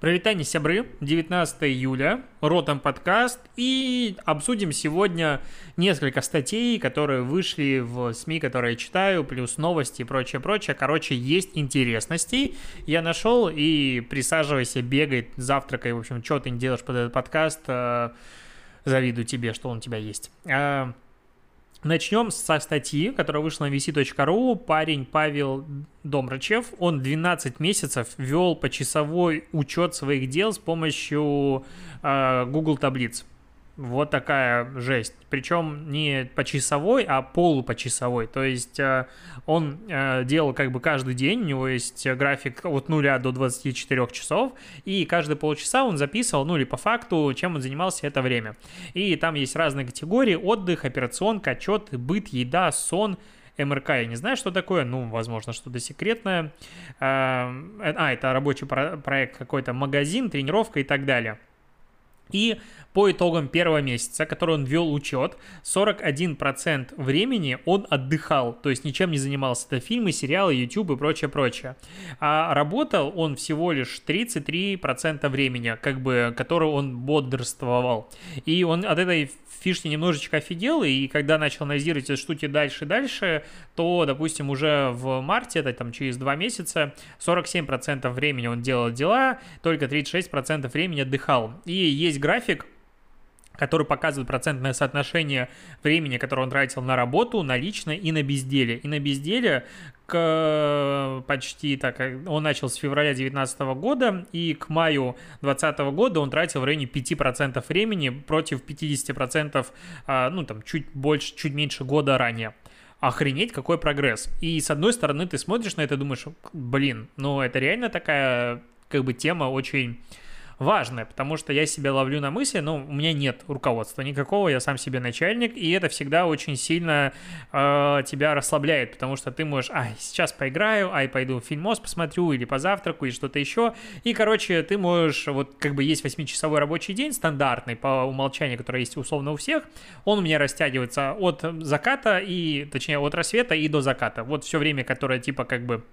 Привет, сябры, 19 июля, Ротом подкаст, и обсудим сегодня несколько статей, которые вышли в СМИ, которые я читаю, плюс новости и прочее, прочее. Короче, есть интересности. Я нашел и присаживайся, бегай, завтракай, в общем, что ты не делаешь под этот подкаст, э, завидую тебе, что он у тебя есть. Начнем со статьи, которая вышла на vc.ru. Парень Павел Домрачев, он 12 месяцев вел почасовой учет своих дел с помощью э, Google таблиц. Вот такая жесть. Причем не почасовой, а полупочасовой. То есть э, он э, делал как бы каждый день, у него есть график от 0 до 24 часов, и каждые полчаса он записывал, ну или по факту, чем он занимался это время. И там есть разные категории, отдых, операционка, отчет, быт, еда, сон, МРК я не знаю, что такое, ну, возможно, что-то секретное. А, это рабочий проект какой-то, магазин, тренировка и так далее. И по итогам первого месяца, который он вел учет, 41% времени он отдыхал, то есть ничем не занимался. Это фильмы, сериалы, YouTube и прочее, прочее. А работал он всего лишь 33% времени, как бы, которое он бодрствовал. И он от этой фишки немножечко офигел, и когда начал анализировать эти штуки дальше и дальше, то, допустим, уже в марте, это там через два месяца, 47% времени он делал дела, только 36% времени отдыхал. И есть график, который показывает процентное соотношение времени, которое он тратил на работу, на личное и на безделие. И на безделие к почти так, он начал с февраля 2019 года, и к маю 2020 года он тратил в районе 5% времени против 50%, а, ну там чуть больше, чуть меньше года ранее охренеть, какой прогресс. И с одной стороны ты смотришь на это и думаешь, блин, ну это реально такая как бы тема очень важное, потому что я себя ловлю на мысли, ну, у меня нет руководства никакого, я сам себе начальник, и это всегда очень сильно э, тебя расслабляет, потому что ты можешь, ай, сейчас поиграю, ай, пойду фильмос посмотрю, или позавтраку, или что-то еще, и, короче, ты можешь, вот, как бы есть 8-часовой рабочий день, стандартный, по умолчанию, который есть условно у всех, он у меня растягивается от заката и, точнее, от рассвета и до заката, вот все время, которое, типа, как бы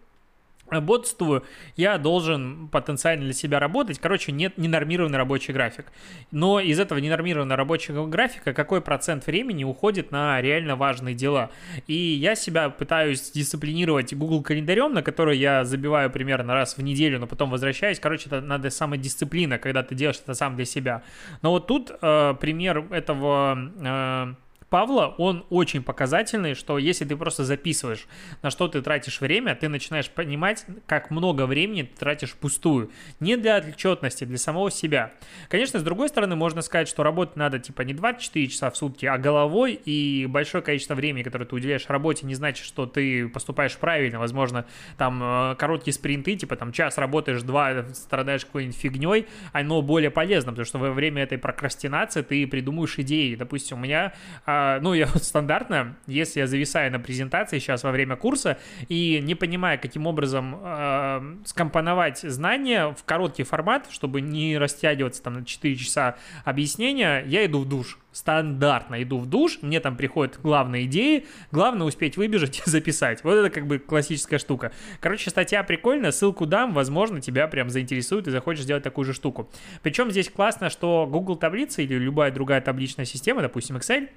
бодрствую, я должен потенциально для себя работать. Короче, нет ненормированный рабочий график. Но из этого ненормированного рабочего графика какой процент времени уходит на реально важные дела? И я себя пытаюсь дисциплинировать Google календарем, на который я забиваю примерно раз в неделю, но потом возвращаюсь. Короче, это надо самодисциплина, когда ты делаешь это сам для себя. Но вот тут э, пример этого... Э, Павла, он очень показательный, что если ты просто записываешь, на что ты тратишь время, ты начинаешь понимать, как много времени ты тратишь пустую. Не для отчетности, для самого себя. Конечно, с другой стороны, можно сказать, что работать надо типа не 24 часа в сутки, а головой, и большое количество времени, которое ты уделяешь работе, не значит, что ты поступаешь правильно. Возможно, там э, короткие спринты, типа там час работаешь, два страдаешь какой-нибудь фигней, оно более полезно, потому что во время этой прокрастинации ты придумываешь идеи. Допустим, у меня а, а, ну, я стандартно, если я зависаю на презентации сейчас во время курса и не понимая, каким образом э, скомпоновать знания в короткий формат, чтобы не растягиваться там на 4 часа объяснения, я иду в душ. Стандартно иду в душ, мне там приходят главные идеи, главное успеть выбежать и записать. Вот это как бы классическая штука. Короче, статья прикольная, ссылку дам, возможно, тебя прям заинтересует и захочешь сделать такую же штуку. Причем здесь классно, что Google таблица или любая другая табличная система, допустим, Excel,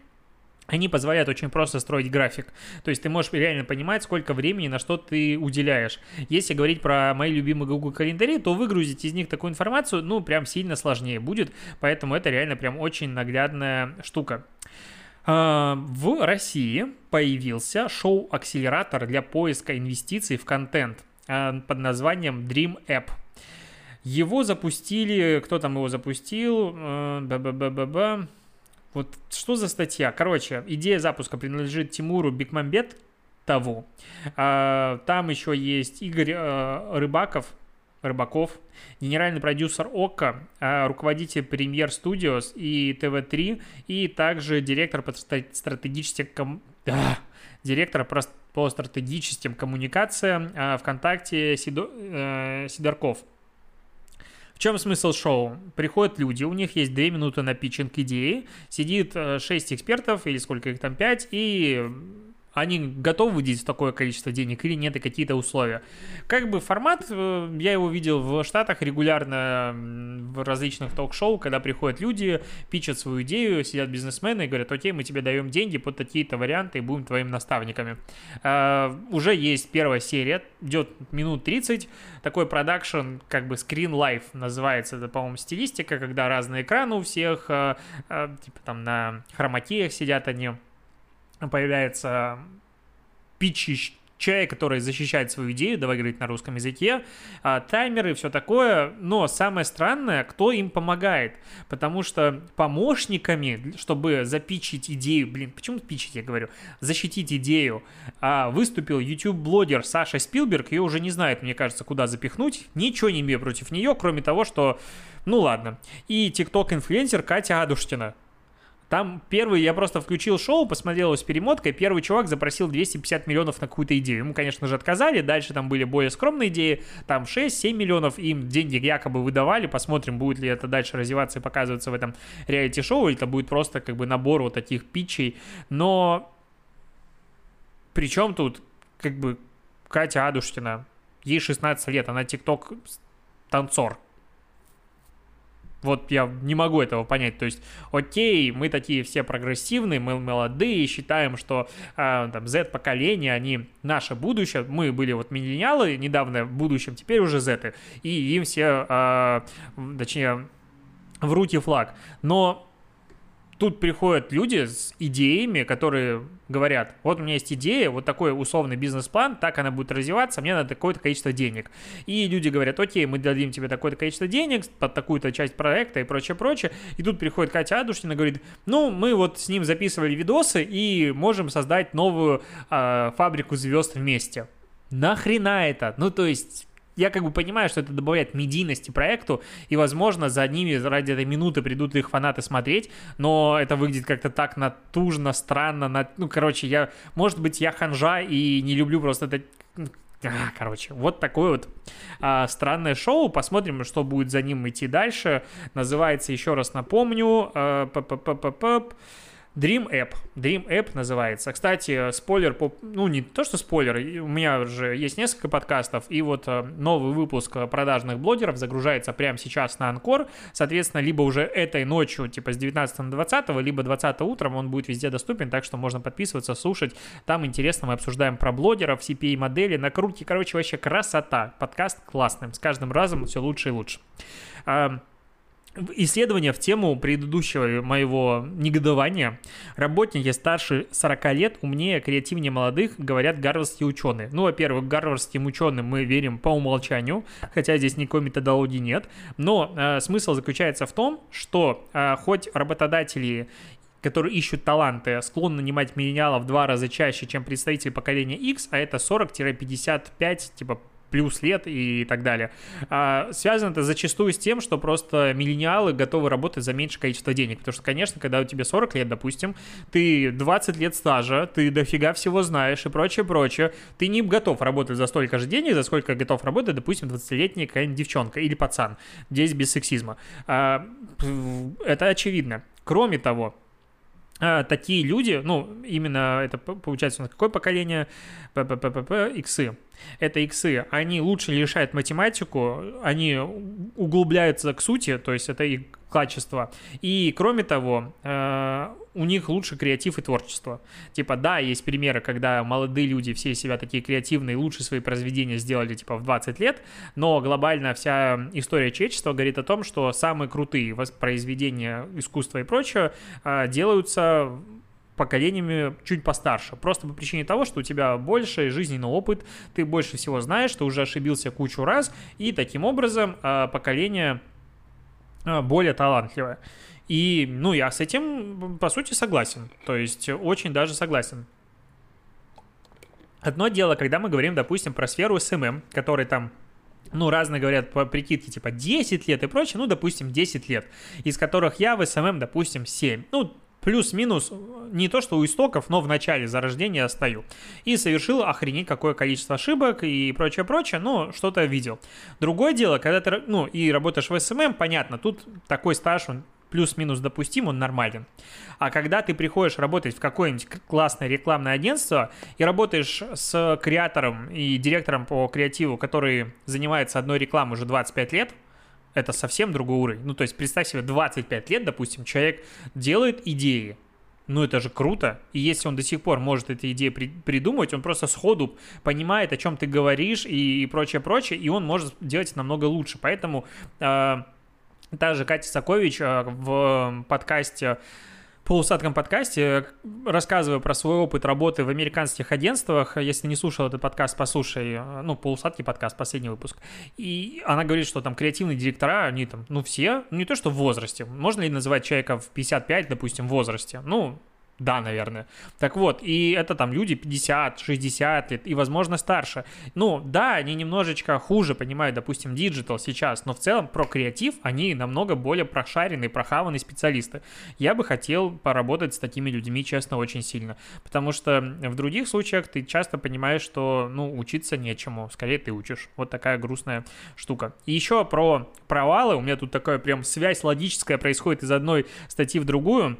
они позволяют очень просто строить график. То есть ты можешь реально понимать, сколько времени на что ты уделяешь. Если говорить про мои любимые Google календари, то выгрузить из них такую информацию, ну, прям сильно сложнее будет. Поэтому это реально прям очень наглядная штука. А, в России появился шоу-акселератор для поиска инвестиций в контент а, под названием Dream App. Его запустили, кто там его запустил? Э, Б-б-б-б-б. Вот что за статья? Короче, идея запуска принадлежит Тимуру Бекмамбетову. А, там еще есть Игорь а, Рыбаков, Рыбаков, генеральный продюсер ОККО, а, руководитель Премьер Студиос и ТВ-3, и также директор по стратегическим... Ком... А, директор по стратегическим коммуникациям ВКонтакте Сидо... Сидорков чем смысл шоу? Приходят люди, у них есть 2 минуты на питчинг идеи, сидит 6 экспертов или сколько их там, 5, и они готовы выделить такое количество денег или нет, и какие-то условия. Как бы формат, э, я его видел в Штатах регулярно в различных ток-шоу, когда приходят люди, пичат свою идею, сидят бизнесмены и говорят, окей, мы тебе даем деньги под такие-то варианты и будем твоими наставниками. Uh, уже есть первая серия, идет минут 30, такой продакшн, как бы screen life называется, это, по-моему, стилистика, когда разные экраны у всех, uh, uh, типа там на хромакеях сидят они, появляется питчищ человек, который защищает свою идею, давай говорить на русском языке, а, таймеры, все такое, но самое странное, кто им помогает, потому что помощниками, чтобы запичить идею, блин, почему пичить я говорю, защитить идею, а, выступил YouTube-блогер Саша Спилберг, ее уже не знает, мне кажется, куда запихнуть, ничего не имею против нее, кроме того, что, ну ладно, и TikTok-инфлюенсер Катя Адушкина, там первый, я просто включил шоу, посмотрел с перемоткой, первый чувак запросил 250 миллионов на какую-то идею. Ему, конечно же, отказали, дальше там были более скромные идеи, там 6-7 миллионов, им деньги якобы выдавали, посмотрим, будет ли это дальше развиваться и показываться в этом реалити-шоу, или это будет просто как бы набор вот таких питчей, но причем тут как бы Катя Адушкина, ей 16 лет, она тикток танцор, вот я не могу этого понять. То есть, окей, мы такие все прогрессивные, мы молодые, считаем, что э, там Z-поколение, они наше будущее. Мы были вот миллениалы недавно в будущем, теперь уже Z. И им все, э, точнее, в руки флаг. Но тут приходят люди с идеями, которые говорят, вот у меня есть идея, вот такой условный бизнес-план, так она будет развиваться, мне надо такое-то количество денег. И люди говорят, окей, мы дадим тебе такое-то количество денег под такую-то часть проекта и прочее, прочее. И тут приходит Катя Адушкина говорит, ну, мы вот с ним записывали видосы и можем создать новую э, фабрику звезд вместе. Нахрена это? Ну, то есть я как бы понимаю, что это добавляет медийности проекту, и, возможно, за ними ради этой минуты придут их фанаты смотреть, но это выглядит как-то так натужно, странно, на... ну, короче, я, может быть, я ханжа и не люблю просто это а, короче, вот такое вот а, странное шоу. Посмотрим, что будет за ним идти дальше. Называется, еще раз напомню, а, Dream App. Dream App называется. Кстати, спойлер, по, ну не то, что спойлер, у меня уже есть несколько подкастов, и вот э, новый выпуск продажных блогеров загружается прямо сейчас на Анкор. Соответственно, либо уже этой ночью, типа с 19 на 20, либо 20 утром он будет везде доступен, так что можно подписываться, слушать. Там интересно, мы обсуждаем про блогеров, CPA-модели, накрутки. Короче, вообще красота. Подкаст классный. С каждым разом все лучше и лучше исследование в тему предыдущего моего негодования. Работники старше 40 лет, умнее, креативнее молодых, говорят гарвардские ученые. Ну, во-первых, гарвардским ученым мы верим по умолчанию, хотя здесь никакой методологии нет. Но э, смысл заключается в том, что э, хоть работодатели которые ищут таланты, склонны нанимать миллениалов в два раза чаще, чем представители поколения X, а это 40-55, типа плюс лет и так далее. А, связано это зачастую с тем, что просто миллениалы готовы работать за меньшее количество денег. Потому что, конечно, когда у тебя 40 лет, допустим, ты 20 лет стажа, ты дофига всего знаешь и прочее, прочее, ты не готов работать за столько же денег, за сколько готов работать, допустим, 20-летняя какая-нибудь девчонка или пацан. Здесь без сексизма. А, это очевидно. Кроме того, а, такие люди, ну, именно это получается у нас какое поколение? ПППП, иксы это иксы, они лучше решают математику, они углубляются к сути, то есть это их качество. И кроме того, э, у них лучше креатив и творчество. Типа, да, есть примеры, когда молодые люди все себя такие креативные, лучше свои произведения сделали типа в 20 лет, но глобально вся история человечества говорит о том, что самые крутые произведения искусства и прочее э, делаются поколениями чуть постарше. Просто по причине того, что у тебя больше жизненный опыт, ты больше всего знаешь, ты уже ошибился кучу раз, и таким образом а, поколение а, более талантливое. И, ну, я с этим, по сути, согласен. То есть, очень даже согласен. Одно дело, когда мы говорим, допустим, про сферу SMM, который там ну, разные говорят по прикидке, типа 10 лет и прочее, ну, допустим, 10 лет, из которых я в SMM, допустим, 7. Ну, плюс-минус не то, что у истоков, но в начале зарождения стою. И совершил охренеть какое количество ошибок и прочее-прочее, но что-то видел. Другое дело, когда ты, ну, и работаешь в SMM, понятно, тут такой стаж, он плюс-минус допустим, он нормален. А когда ты приходишь работать в какое-нибудь классное рекламное агентство и работаешь с креатором и директором по креативу, который занимается одной рекламой уже 25 лет, это совсем другой уровень. Ну, то есть представь себе 25 лет, допустим, человек делает идеи, ну это же круто. И если он до сих пор может эти идеи при, придумать, он просто сходу понимает, о чем ты говоришь и, и прочее, прочее, и он может делать намного лучше. Поэтому э, та же Катя Сакович э, в подкасте полусадком подкасте, рассказывая про свой опыт работы в американских агентствах. Если не слушал этот подкаст, послушай, э, ну, полусадки подкаст, последний выпуск. И она говорит, что там креативные директора, они там, ну, все, ну, не то, что в возрасте. Можно ли называть человека в 55, допустим, в возрасте? Ну, да, наверное. Так вот, и это там люди 50, 60 лет и, возможно, старше. Ну, да, они немножечко хуже понимают, допустим, digital сейчас, но в целом про креатив они намного более прошаренные, прохаванные специалисты. Я бы хотел поработать с такими людьми, честно, очень сильно. Потому что в других случаях ты часто понимаешь, что, ну, учиться нечему. Скорее ты учишь. Вот такая грустная штука. И еще про провалы. У меня тут такая прям связь логическая происходит из одной статьи в другую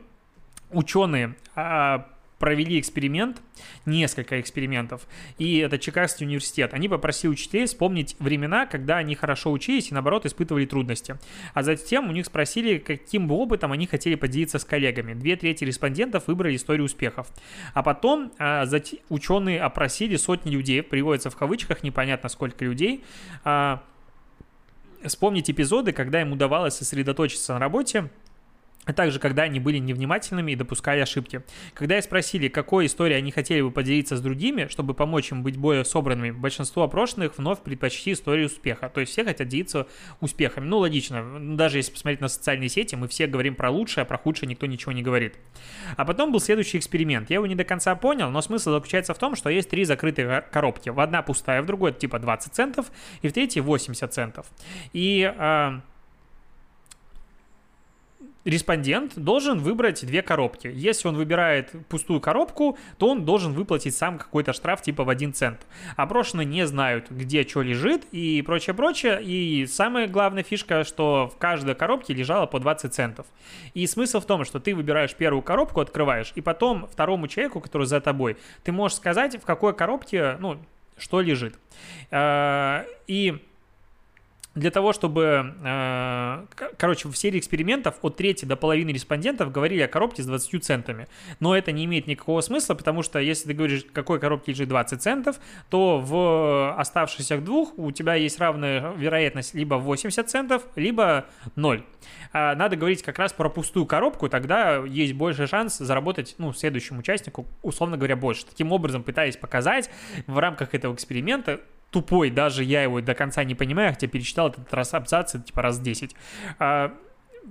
ученые а, провели эксперимент, несколько экспериментов, и это Чикагский университет. Они попросили учителей вспомнить времена, когда они хорошо учились и, наоборот, испытывали трудности. А затем у них спросили, каким бы опытом они хотели поделиться с коллегами. Две трети респондентов выбрали историю успехов. А потом а, ученые опросили сотни людей, приводится в кавычках, непонятно сколько людей, а, вспомнить эпизоды, когда им удавалось сосредоточиться на работе, а также когда они были невнимательными и допускали ошибки. Когда я спросили, какой историей они хотели бы поделиться с другими, чтобы помочь им быть более собранными, большинство опрошенных вновь предпочли историю успеха. То есть все хотят делиться успехами. Ну, логично. Даже если посмотреть на социальные сети, мы все говорим про лучшее, а про худшее никто ничего не говорит. А потом был следующий эксперимент. Я его не до конца понял, но смысл заключается в том, что есть три закрытые коробки. В одна пустая, в другой типа 20 центов, и в третьей 80 центов. И... Э, респондент должен выбрать две коробки. Если он выбирает пустую коробку, то он должен выплатить сам какой-то штраф типа в 1 цент. Опрошенные не знают, где что лежит и прочее-прочее. И самая главная фишка, что в каждой коробке лежало по 20 центов. И смысл в том, что ты выбираешь первую коробку, открываешь, и потом второму человеку, который за тобой, ты можешь сказать, в какой коробке, ну, что лежит. Э, и для того, чтобы, э, короче, в серии экспериментов от трети до половины респондентов говорили о коробке с 20 центами. Но это не имеет никакого смысла, потому что если ты говоришь, какой коробке лежит 20 центов, то в оставшихся двух у тебя есть равная вероятность либо 80 центов, либо 0. А надо говорить как раз про пустую коробку, тогда есть больше шанс заработать, ну, следующему участнику, условно говоря, больше. Таким образом, пытаясь показать в рамках этого эксперимента, тупой, даже я его до конца не понимаю, хотя перечитал этот раз абзац, типа раз 10. А,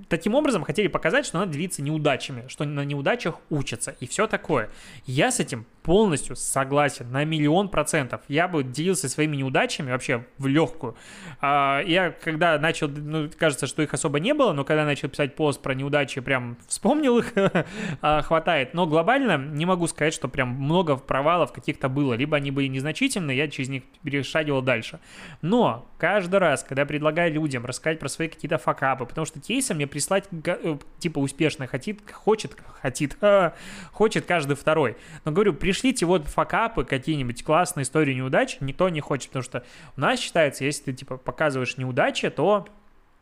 таким образом хотели показать, что надо делиться неудачами, что на неудачах учатся и все такое. Я с этим полностью согласен на миллион процентов. Я бы делился своими неудачами вообще в легкую. А, я когда начал, ну, кажется, что их особо не было, но когда начал писать пост про неудачи, прям вспомнил их, а, хватает. Но глобально не могу сказать, что прям много провалов каких-то было. Либо они были незначительные, я через них перешагивал дальше. Но каждый раз, когда предлагаю людям рассказать про свои какие-то факапы, потому что кейсы мне прислать э, типа успешно хотит, хочет, хотит, хочет каждый второй. Но говорю, пришлите вот факапы, какие-нибудь классные истории неудач, никто не хочет, потому что у нас считается, если ты типа показываешь неудачи, то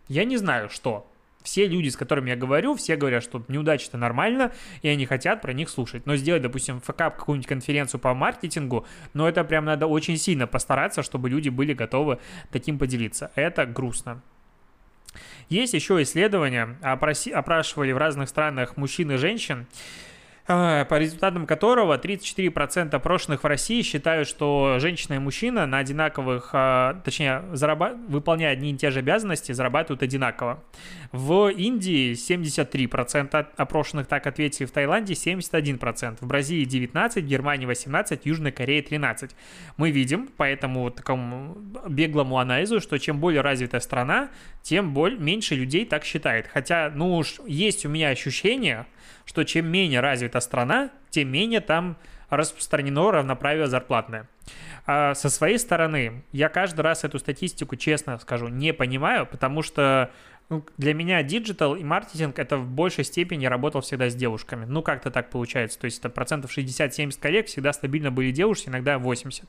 я не знаю что. Все люди, с которыми я говорю, все говорят, что неудачи это нормально, и они хотят про них слушать. Но сделать, допустим, факап какую-нибудь конференцию по маркетингу, но это прям надо очень сильно постараться, чтобы люди были готовы таким поделиться. Это грустно. Есть еще исследования, опроси, опрашивали в разных странах мужчин и женщин, по результатам которого 34% опрошенных в России считают, что женщина и мужчина на одинаковых, а, точнее, зараба- выполняя одни и те же обязанности, зарабатывают одинаково. В Индии 73% опрошенных так ответили, в Таиланде 71%, в Бразилии 19%, в Германии 18%, в Южной Корее 13%. Мы видим по этому такому беглому анализу, что чем более развитая страна, тем более, меньше людей так считает. Хотя, ну уж есть у меня ощущение, что чем менее развита страна, тем менее там распространено равноправие зарплатное. А со своей стороны, я каждый раз эту статистику, честно скажу, не понимаю, потому что ну, для меня digital и маркетинг это в большей степени работал всегда с девушками. Ну, как-то так получается. То есть это процентов 60-70 коллег всегда стабильно были девушки, иногда 80.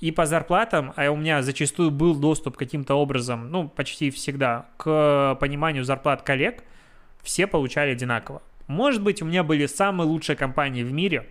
И по зарплатам, а у меня зачастую был доступ каким-то образом, ну, почти всегда, к пониманию зарплат коллег, все получали одинаково. Может быть, у меня были самые лучшие компании в мире,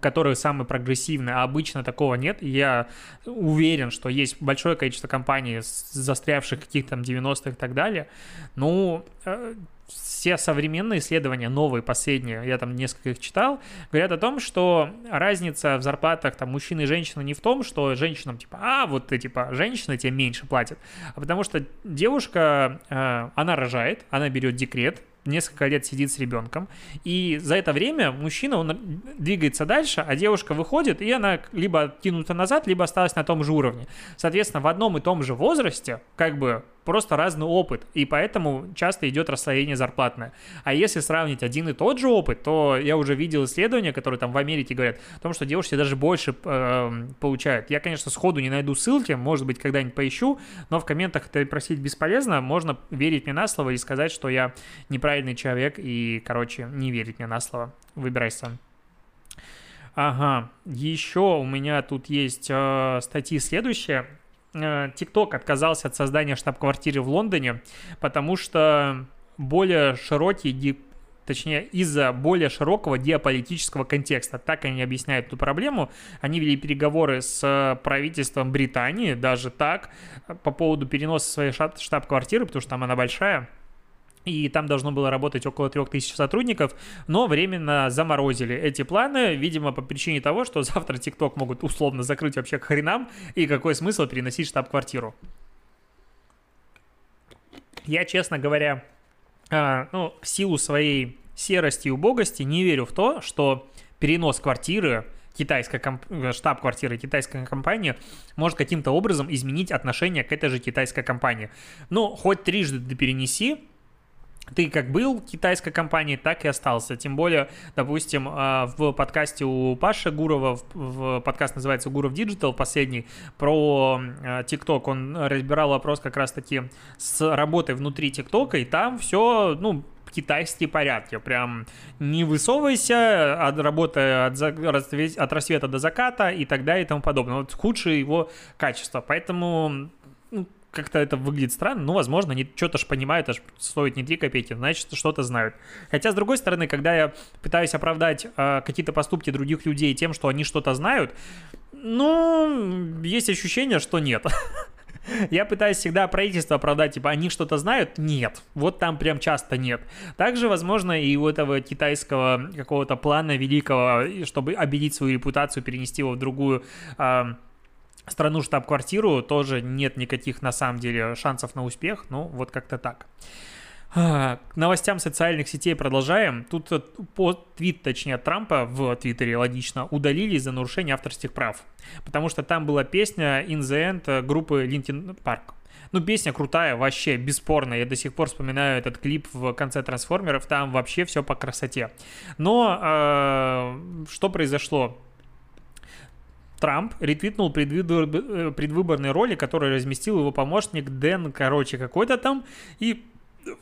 которые самые прогрессивные, а обычно такого нет. я уверен, что есть большое количество компаний, застрявших каких-то там 90-х и так далее. Ну, э, все современные исследования, новые, последние, я там несколько их читал, говорят о том, что разница в зарплатах там мужчин и женщин не в том, что женщинам типа, а, вот ты типа, женщина тебе меньше платят, а потому что девушка, э, она рожает, она берет декрет, несколько лет сидит с ребенком, и за это время мужчина, он двигается дальше, а девушка выходит, и она либо откинута назад, либо осталась на том же уровне. Соответственно, в одном и том же возрасте, как бы, просто разный опыт, и поэтому часто идет расслоение зарплатное. А если сравнить один и тот же опыт, то я уже видел исследования, которые там в Америке говорят о том, что девушки даже больше э, получают. Я, конечно, сходу не найду ссылки, может быть, когда-нибудь поищу, но в комментах это просить бесполезно, можно верить мне на слово и сказать, что я неправильный человек, и, короче, не верить мне на слово. Выбирай сам. Ага, еще у меня тут есть э, статьи следующие. TikTok э, отказался от создания штаб-квартиры в Лондоне, потому что более широкий точнее, из-за более широкого геополитического контекста. Так они объясняют эту проблему. Они вели переговоры с правительством Британии, даже так, по поводу переноса своей штаб-квартиры, потому что там она большая и там должно было работать около 3000 сотрудников, но временно заморозили эти планы, видимо, по причине того, что завтра TikTok могут условно закрыть вообще к хренам, и какой смысл переносить штаб-квартиру. Я, честно говоря, а, ну, в силу своей серости и убогости не верю в то, что перенос квартиры китайская комп... штаб-квартира китайской компании может каким-то образом изменить отношение к этой же китайской компании. Ну, хоть трижды ты перенеси, ты как был китайской компанией, так и остался. Тем более, допустим, а, в подкасте у Паши Гурова, в подкаст называется Гуров Digital, последний, про а, он разбирал вопрос как раз-таки с работой внутри ТикТока, и там все, ну, китайские порядки. Прям не высовывайся, от работы от, от рассвета до заката и так далее и тому подобное. Вот худшее его качество. Поэтому как-то это выглядит странно, ну, возможно, они что-то ж понимают, аж стоит не 3 копейки, значит, что-то знают. Хотя, с другой стороны, когда я пытаюсь оправдать э, какие-то поступки других людей тем, что они что-то знают, ну, есть ощущение, что нет. Я пытаюсь всегда правительство оправдать, типа, они что-то знают? Нет. Вот там прям часто нет. Также, возможно, и у этого китайского какого-то плана великого, чтобы обелить свою репутацию, перенести его в другую э, страну штаб-квартиру тоже нет никаких на самом деле шансов на успех, ну вот как-то так. А, к новостям социальных сетей продолжаем. Тут э, по твит, точнее, Трампа в Твиттере, логично, удалили из-за нарушения авторских прав. Потому что там была песня In the End группы Linkin Park. Ну, песня крутая, вообще, бесспорно. Я до сих пор вспоминаю этот клип в конце «Трансформеров». Там вообще все по красоте. Но э, что произошло? Трамп ретвитнул предвыбор, э, предвыборный ролик, который разместил его помощник Дэн, короче, какой-то там, и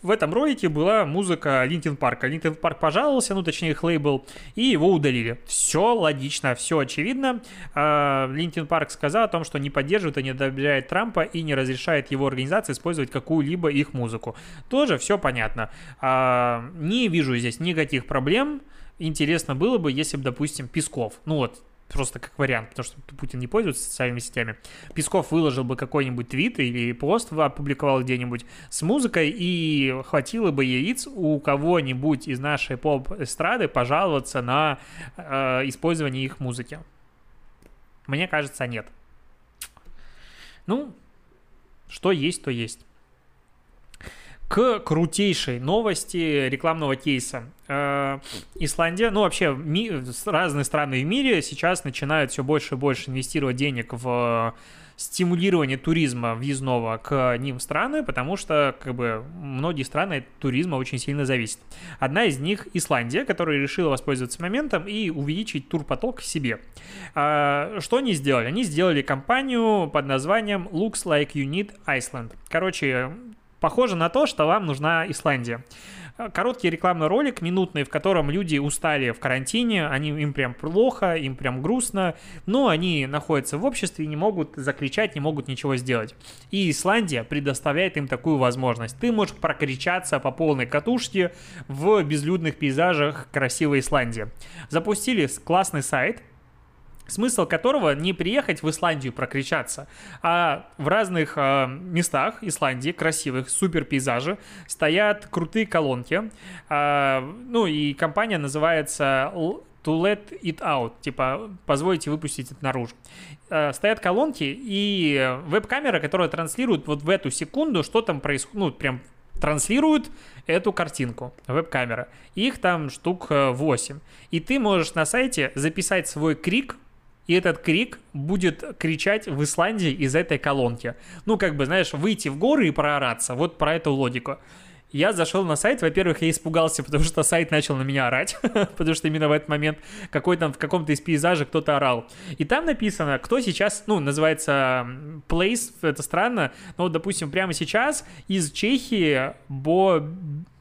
в этом ролике была музыка Linkin Park а. Linkin Park пожаловался, ну точнее их лейбл, и его удалили. Все логично, все очевидно. Linkin Park сказал о том, что не поддерживает и не одобряет Трампа и не разрешает его организации использовать какую-либо их музыку. Тоже все понятно. А, не вижу здесь никаких проблем. Интересно было бы, если бы, допустим, Песков, ну вот, просто как вариант, потому что Путин не пользуется социальными сетями. Песков выложил бы какой-нибудь твит или пост опубликовал где-нибудь с музыкой, и хватило бы яиц у кого-нибудь из нашей поп-эстрады пожаловаться на э, использование их музыки. Мне кажется, нет. Ну, что есть, то есть. К крутейшей новости рекламного кейса. Э, Исландия, ну вообще ми- разные страны в мире сейчас начинают все больше и больше инвестировать денег в стимулирование туризма въездного к ним страны, потому что как бы многие страны от туризма очень сильно зависят. Одна из них Исландия, которая решила воспользоваться моментом и увеличить турпоток себе. А, что они сделали? Они сделали компанию под названием Looks Like You Need Iceland. Короче, похоже на то, что вам нужна Исландия. Короткий рекламный ролик, минутный, в котором люди устали в карантине, они, им прям плохо, им прям грустно, но они находятся в обществе и не могут закричать, не могут ничего сделать. И Исландия предоставляет им такую возможность. Ты можешь прокричаться по полной катушке в безлюдных пейзажах красивой Исландии. Запустили классный сайт, смысл которого не приехать в Исландию прокричаться, а в разных э, местах Исландии, красивых, супер пейзажи, стоят крутые колонки, э, ну и компания называется to let it out, типа позвольте выпустить это наружу. Э, стоят колонки и веб-камера, которая транслирует вот в эту секунду, что там происходит, ну прям транслируют эту картинку, веб-камера. Их там штук 8. И ты можешь на сайте записать свой крик и этот крик будет кричать в Исландии из этой колонки. Ну, как бы, знаешь, выйти в горы и проораться. Вот про эту логику. Я зашел на сайт, во-первых, я испугался, потому что сайт начал на меня орать, потому что именно в этот момент какой там в каком-то из пейзажей кто-то орал. И там написано, кто сейчас, ну, называется place, это странно, но, вот, допустим, прямо сейчас из Чехии Бо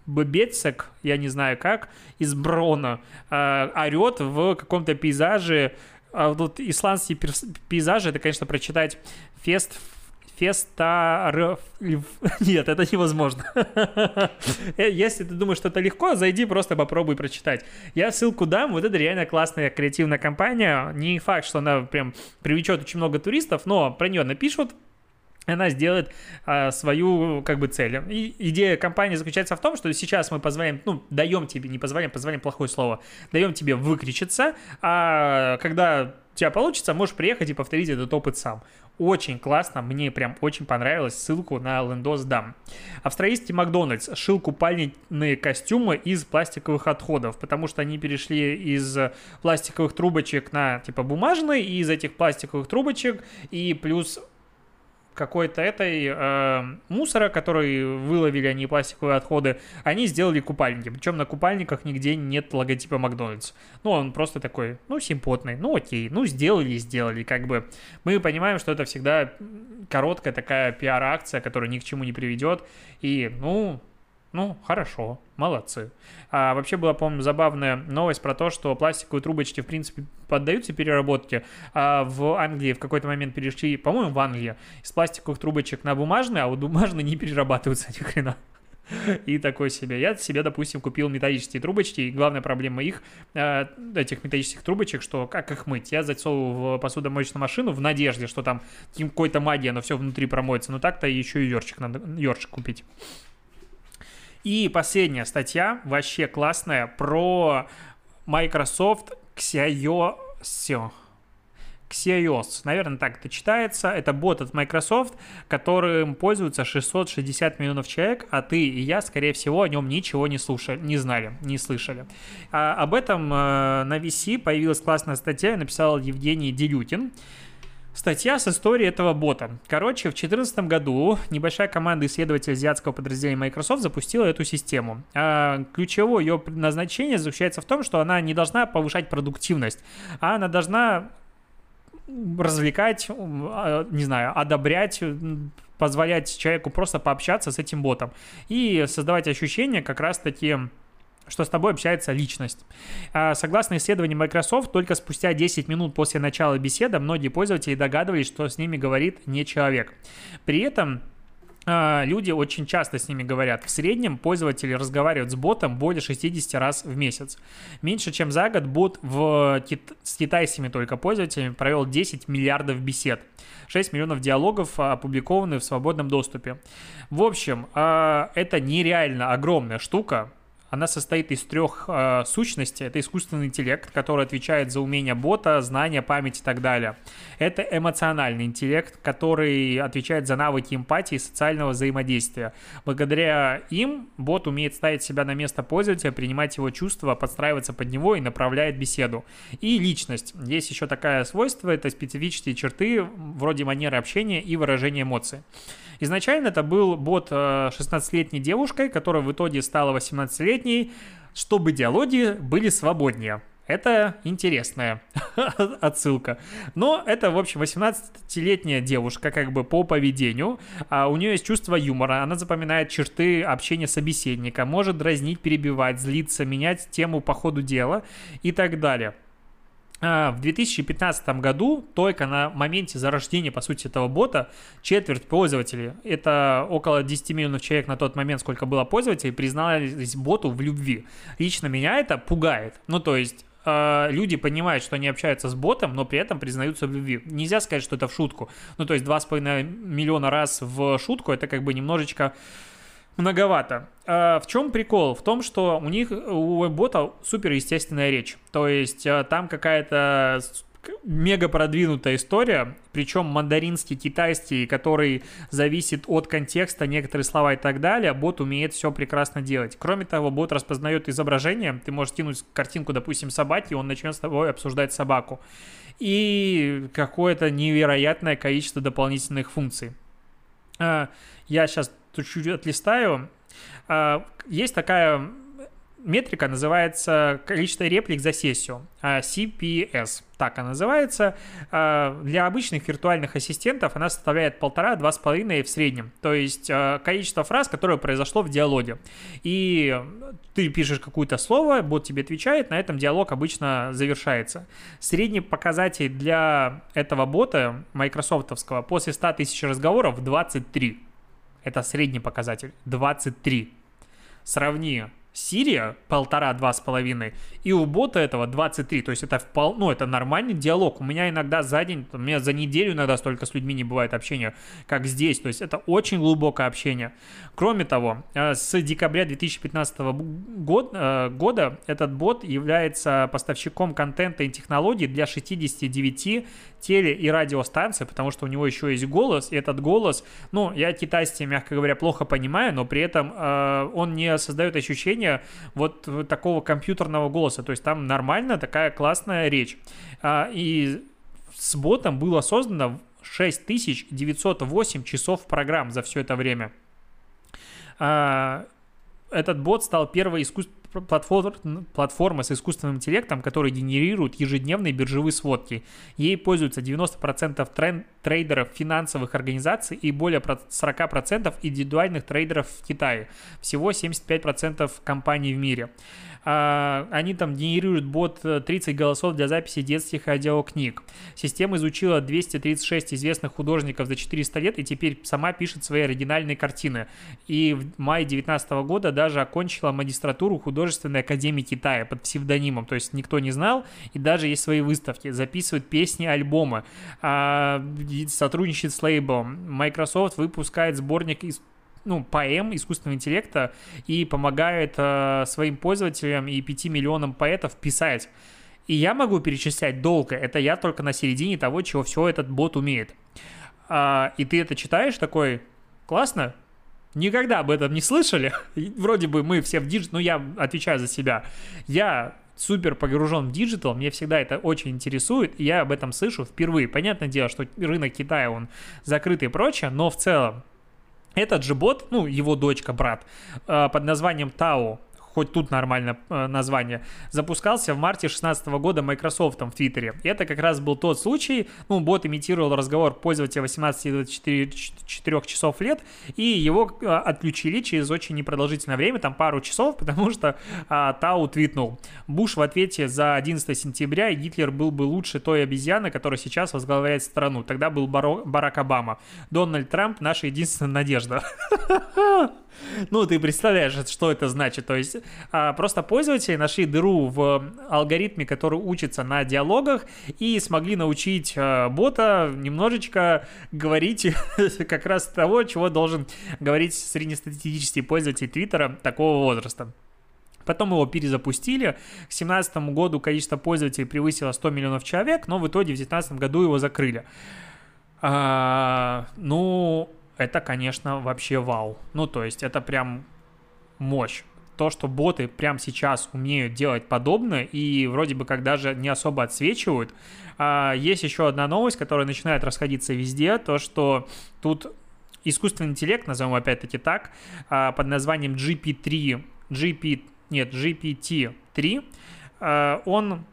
Бебецек, я не знаю как, из Брона, э, орет в каком-то пейзаже а вот исландские пейзажи, это, конечно, прочитать фест Феста... Нет, это невозможно. Э, если ты думаешь, что это легко, зайди, просто попробуй прочитать. Я ссылку дам, вот это реально классная креативная компания. Не факт, что она прям привлечет очень много туристов, но про нее напишут, она сделает а, свою как бы цель. И идея компании заключается в том, что сейчас мы позволяем, ну, даем тебе, не позволяем, позволяем плохое слово, даем тебе выкричиться, а когда у тебя получится, можешь приехать и повторить этот опыт сам. Очень классно, мне прям очень понравилось, ссылку на Лендос дам. Австралийский Макдональдс шил купальные костюмы из пластиковых отходов, потому что они перешли из пластиковых трубочек на типа бумажные, и из этих пластиковых трубочек, и плюс какой-то этой э, мусора, который выловили они пластиковые отходы, они сделали купальники. Причем на купальниках нигде нет логотипа Макдональдс. Ну, он просто такой, ну, симпотный, ну, окей, ну, сделали, сделали, как бы. Мы понимаем, что это всегда короткая такая пиар-акция, которая ни к чему не приведет, и, ну, ну, хорошо, молодцы. А вообще была, по-моему, забавная новость про то, что пластиковые трубочки, в принципе, поддаются переработке. А в Англии в какой-то момент перешли, по-моему, в Англии, из пластиковых трубочек на бумажные, а вот бумажные не перерабатываются ни хрена. И такой себе. Я себе, допустим, купил металлические трубочки, и главная проблема их, э, этих металлических трубочек, что как их мыть? Я засовываю в посудомоечную машину в надежде, что там какой-то магия, но все внутри промоется. Но так-то еще и ёрчик надо, ёрчик купить. И последняя статья, вообще классная, про Microsoft Xiaoyo. Xiaos, наверное, так это читается. Это бот от Microsoft, которым пользуются 660 миллионов человек, а ты и я, скорее всего, о нем ничего не слушали, не знали, не слышали. А об этом э, на VC появилась классная статья, написал Евгений Делютин. Статья с историей этого бота. Короче, в 2014 году небольшая команда исследователей азиатского подразделения Microsoft запустила эту систему. А ключевое ее назначение заключается в том, что она не должна повышать продуктивность, а она должна развлекать, а, не знаю, одобрять, позволять человеку просто пообщаться с этим ботом и создавать ощущение как раз-таки что с тобой общается личность. А, согласно исследованию Microsoft, только спустя 10 минут после начала беседы многие пользователи догадывались, что с ними говорит не человек. При этом а, люди очень часто с ними говорят. В среднем пользователи разговаривают с ботом более 60 раз в месяц. Меньше чем за год бот в с китайскими только пользователями провел 10 миллиардов бесед. 6 миллионов диалогов опубликованы в свободном доступе. В общем, а, это нереально огромная штука она состоит из трех э, сущностей. Это искусственный интеллект, который отвечает за умение бота, знания, память и так далее. Это эмоциональный интеллект, который отвечает за навыки эмпатии и социального взаимодействия. Благодаря им бот умеет ставить себя на место пользователя, принимать его чувства, подстраиваться под него и направляет беседу. И личность. Есть еще такое свойство, это специфические черты вроде манеры общения и выражения эмоций. Изначально это был бот 16-летней э, девушкой, которая в итоге стала 18-летней, чтобы диалоги были свободнее. Это интересная отсылка. Но это, в общем, 18-летняя девушка, как бы по поведению. А у нее есть чувство юмора, она запоминает черты общения собеседника, может дразнить, перебивать, злиться, менять тему по ходу дела и так далее. А, в 2015 году только на моменте зарождения, по сути, этого бота четверть пользователей, это около 10 миллионов человек на тот момент, сколько было пользователей, признались боту в любви. Лично меня это пугает. Ну, то есть а, люди понимают, что они общаются с ботом, но при этом признаются в любви. Нельзя сказать, что это в шутку. Ну, то есть 2,5 миллиона раз в шутку, это как бы немножечко многовато. А в чем прикол? В том, что у них, у бота супер естественная речь. То есть а, там какая-то мега продвинутая история, причем мандаринский, китайский, который зависит от контекста, некоторые слова и так далее, бот умеет все прекрасно делать. Кроме того, бот распознает изображение, ты можешь кинуть картинку, допустим, собаки, и он начнет с тобой обсуждать собаку. И какое-то невероятное количество дополнительных функций. А, я сейчас чуть-чуть отлистаю. А, есть такая метрика, называется количество реплик за сессию, а, CPS, так она называется. А, для обычных виртуальных ассистентов она составляет полтора-два с половиной в среднем, то есть количество фраз, которое произошло в диалоге. И ты пишешь какое-то слово, бот тебе отвечает, на этом диалог обычно завершается. Средний показатель для этого бота майкрософтовского после 100 тысяч разговоров 23. Это средний показатель. 23. Сравни Сирия полтора-два с половиной, и у бота этого 23, то есть это впол... ну, это нормальный диалог. У меня иногда за день, у меня за неделю иногда столько с людьми не бывает общения, как здесь, то есть это очень глубокое общение. Кроме того, э, с декабря 2015 год, э, года этот бот является поставщиком контента и технологий для 69 теле- и радиостанций, потому что у него еще есть голос, и этот голос, ну, я китайский, мягко говоря, плохо понимаю, но при этом э, он не создает ощущения вот такого компьютерного голоса, то есть там нормально такая классная речь. Э, и с ботом было создано 6908 часов программ за все это время. Э, этот бот стал первой искусственной платформ, платформа с искусственным интеллектом, которая генерирует ежедневные биржевые сводки. Ей пользуются 90% трен, трейдеров финансовых организаций и более 40% индивидуальных трейдеров в Китае. Всего 75% компаний в мире. А, они там генерируют бот 30 э, голосов для записи детских аудиокниг. Система изучила 236 известных художников за 400 лет и теперь сама пишет свои оригинальные картины. И в мае 2019 года даже окончила магистратуру художественной академии Китая под псевдонимом, то есть никто не знал, и даже есть свои выставки, записывает песни, альбомы, а, сотрудничает с лейблом. Microsoft выпускает сборник из ну, поэм искусственного интеллекта и помогает э, своим пользователям и 5 миллионам поэтов писать. И я могу перечислять долго, это я только на середине того, чего все этот бот умеет. А, и ты это читаешь такой, классно, никогда об этом не слышали. Вроде бы мы все в digital, ну я отвечаю за себя. Я супер погружен в digital, мне всегда это очень интересует, и я об этом слышу впервые. Понятное дело, что рынок Китая, он закрытый и прочее, но в целом этот же бот, ну, его дочка, брат, э, под названием Tay, хоть тут нормально э, название, запускался в марте 2016 года Microsoft в Твиттере. И это как раз был тот случай, ну, бот имитировал разговор пользователя 18-24 часов лет, и его э, отключили через очень непродолжительное время, там пару часов, потому что э, Тау твитнул. Буш в ответе за 11 сентября, и Гитлер был бы лучше той обезьяны, которая сейчас возглавляет страну. Тогда был Барак Обама. Дональд Трамп наша единственная надежда. Ну, ты представляешь, что это значит. То есть а, просто пользователи нашли дыру в алгоритме, который учится на диалогах, и смогли научить а, бота немножечко говорить как раз того, чего должен говорить среднестатистический пользователь Твиттера такого возраста. Потом его перезапустили. К 2017 году количество пользователей превысило 100 миллионов человек, но в итоге в 2019 году его закрыли. А, ну, это, конечно, вообще вау. Ну, то есть это прям мощь. То, что боты прямо сейчас умеют делать подобное и вроде бы как даже не особо отсвечивают. А, есть еще одна новость, которая начинает расходиться везде, то, что тут искусственный интеллект, назовем опять-таки так, а, под названием GP3, GP, нет, GPT-3, а, он,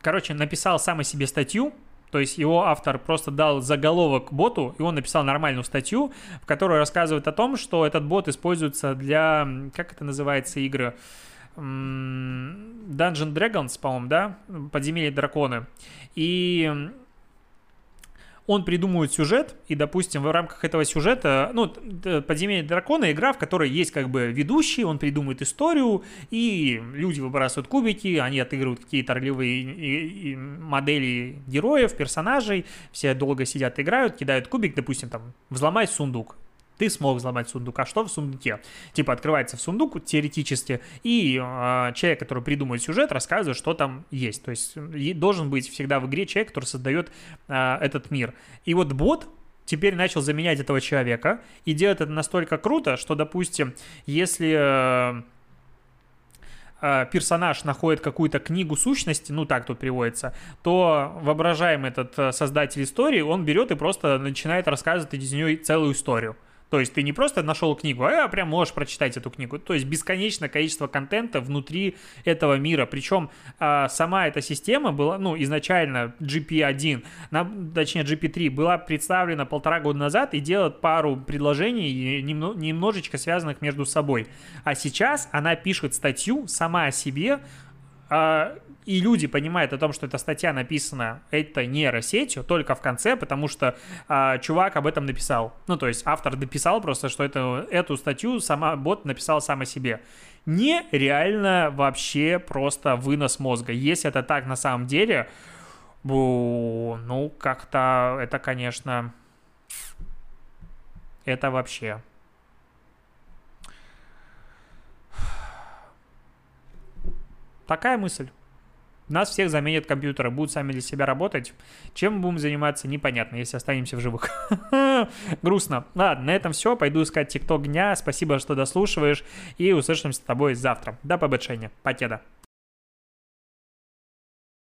короче, написал сам о себе статью, то есть его автор просто дал заголовок боту, и он написал нормальную статью, в которой рассказывает о том, что этот бот используется для, как это называется, игры, Dungeon Dragons, по-моему, да, подземелье драконы. И он придумывает сюжет, и, допустим, в рамках этого сюжета, ну, «Подземелье дракона» — игра, в которой есть как бы ведущий, он придумывает историю, и люди выбрасывают кубики, они отыгрывают какие-то ролевые модели героев, персонажей, все долго сидят, играют, кидают кубик, допустим, там, взломать сундук, ты смог взломать сундук, а что в сундуке? Типа открывается в сундук теоретически, и э, человек, который придумывает сюжет, рассказывает, что там есть. То есть должен быть всегда в игре человек, который создает э, этот мир. И вот бот теперь начал заменять этого человека и делает это настолько круто, что, допустим, если... Э, персонаж находит какую-то книгу сущности, ну так тут приводится, то воображаемый этот создатель истории, он берет и просто начинает рассказывать из нее целую историю. То есть ты не просто нашел книгу, а прям можешь прочитать эту книгу. То есть бесконечное количество контента внутри этого мира. Причем а, сама эта система была, ну, изначально GP1, на, точнее GP3, была представлена полтора года назад и делает пару предложений, немножечко связанных между собой. А сейчас она пишет статью сама о себе, и люди понимают о том, что эта статья написана этой нейросетью только в конце, потому что а, чувак об этом написал. Ну, то есть автор написал просто, что это, эту статью сама бот написал сам о себе. Нереально вообще просто вынос мозга. Если это так на самом деле, бу, ну, как-то это, конечно, это вообще... Такая мысль. Нас всех заменят компьютеры, будут сами для себя работать. Чем мы будем заниматься, непонятно, если останемся в живых. Грустно. Ладно, на этом все. Пойду искать тикток дня. Спасибо, что дослушиваешь. И услышимся с тобой завтра. До побочения. Покеда.